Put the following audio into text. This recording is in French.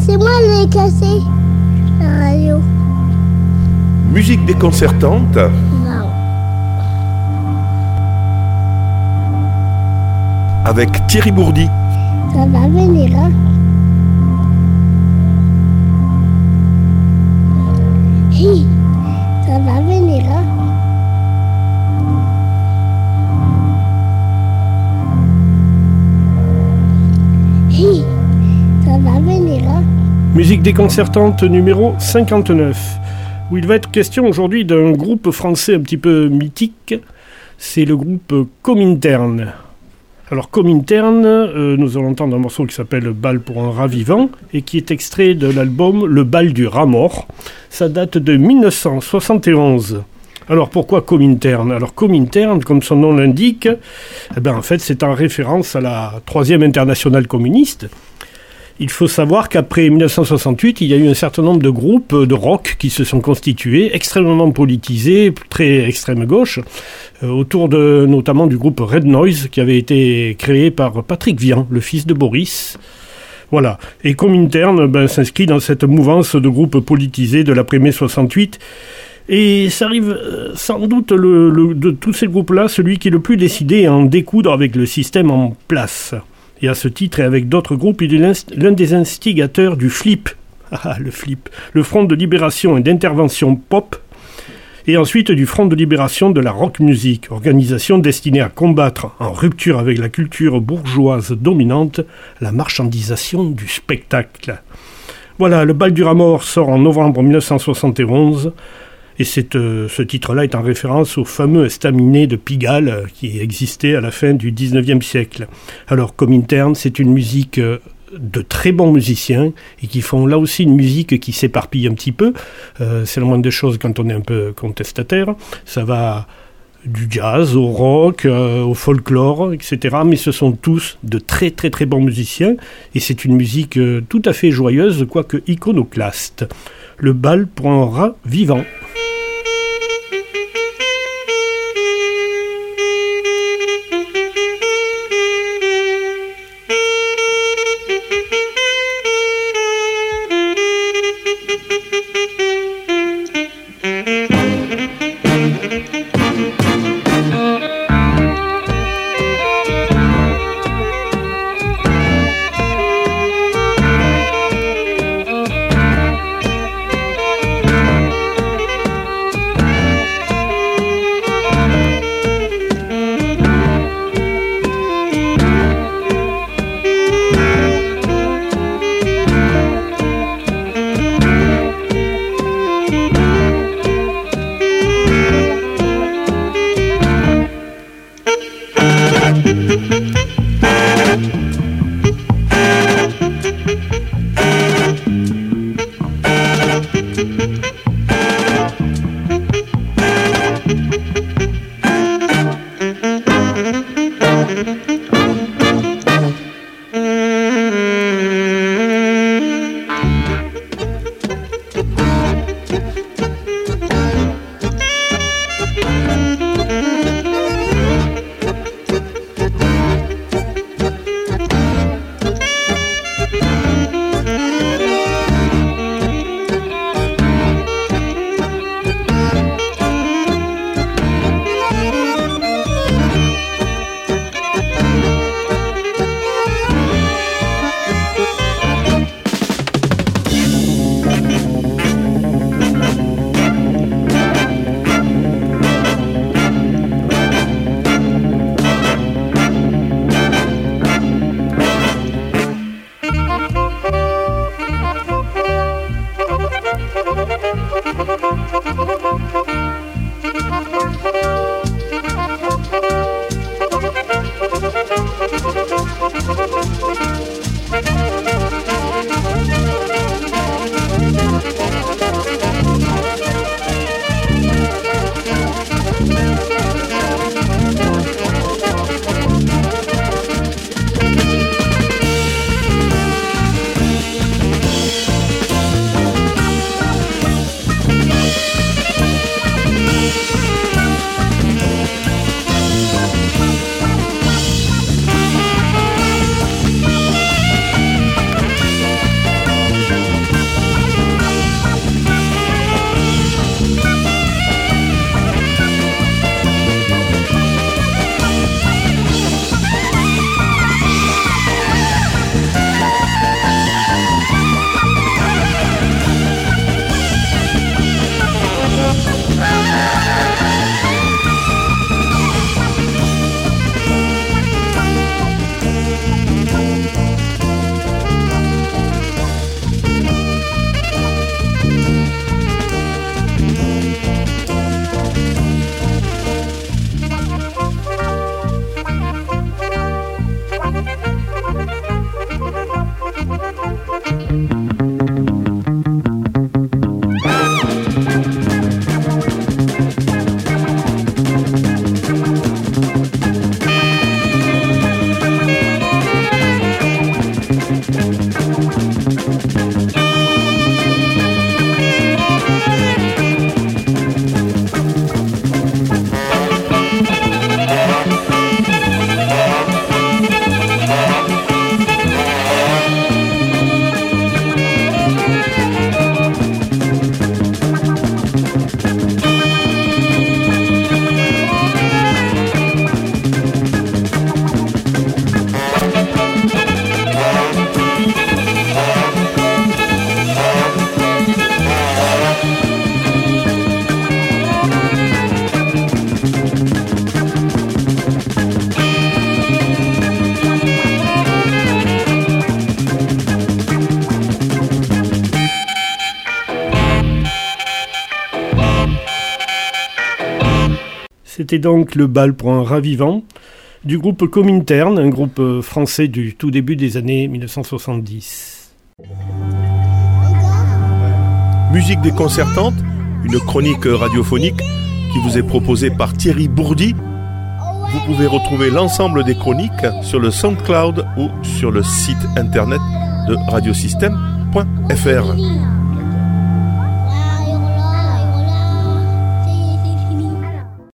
C'est moi qui ai cassé la radio. Musique déconcertante Non. avec Thierry Bourdi. Ça va venir, hein Hi, ça va venir, hein Musique déconcertante numéro 59, où il va être question aujourd'hui d'un groupe français un petit peu mythique, c'est le groupe Comintern. Alors Comintern, euh, nous allons entendre un morceau qui s'appelle Bal pour un rat vivant et qui est extrait de l'album Le bal du rat mort. Ça date de 1971. Alors pourquoi Comintern? Alors Comintern, comme son nom l'indique, eh ben, en fait c'est en référence à la troisième internationale communiste. Il faut savoir qu'après 1968, il y a eu un certain nombre de groupes de rock qui se sont constitués, extrêmement politisés, très extrême gauche, euh, autour de notamment du groupe Red Noise qui avait été créé par Patrick Vian, le fils de Boris. Voilà. Et Comintern ben, s'inscrit dans cette mouvance de groupes politisés de l'après-mai 68. Et ça arrive euh, sans doute de tous ces groupes-là, celui qui est le plus décidé à en découdre avec le système en place. Et à ce titre, et avec d'autres groupes, il est l'un des instigateurs du FLIP. Ah, le FLIP. Le Front de libération et d'intervention pop. Et ensuite du Front de libération de la rock music, organisation destinée à combattre, en rupture avec la culture bourgeoise dominante, la marchandisation du spectacle. Voilà, le bal du rat mort sort en novembre 1971. Et euh, ce titre-là est en référence au fameux estaminet de Pigalle euh, qui existait à la fin du 19e siècle. Alors, comme interne, c'est une musique euh, de très bons musiciens et qui font là aussi une musique qui s'éparpille un petit peu. C'est la moindre des choses quand on est un peu contestataire. Ça va du jazz au rock, au folklore, etc. Mais ce sont tous de très très très bons musiciens et c'est une musique tout à fait joyeuse, quoique iconoclaste. Le bal pour un rat vivant. Música C'était donc le bal pour un ravivant du groupe Comintern, un groupe français du tout début des années 1970. Musique déconcertante, une chronique radiophonique qui vous est proposée par Thierry Bourdi. Vous pouvez retrouver l'ensemble des chroniques sur le SoundCloud ou sur le site internet de radiosystème.fr.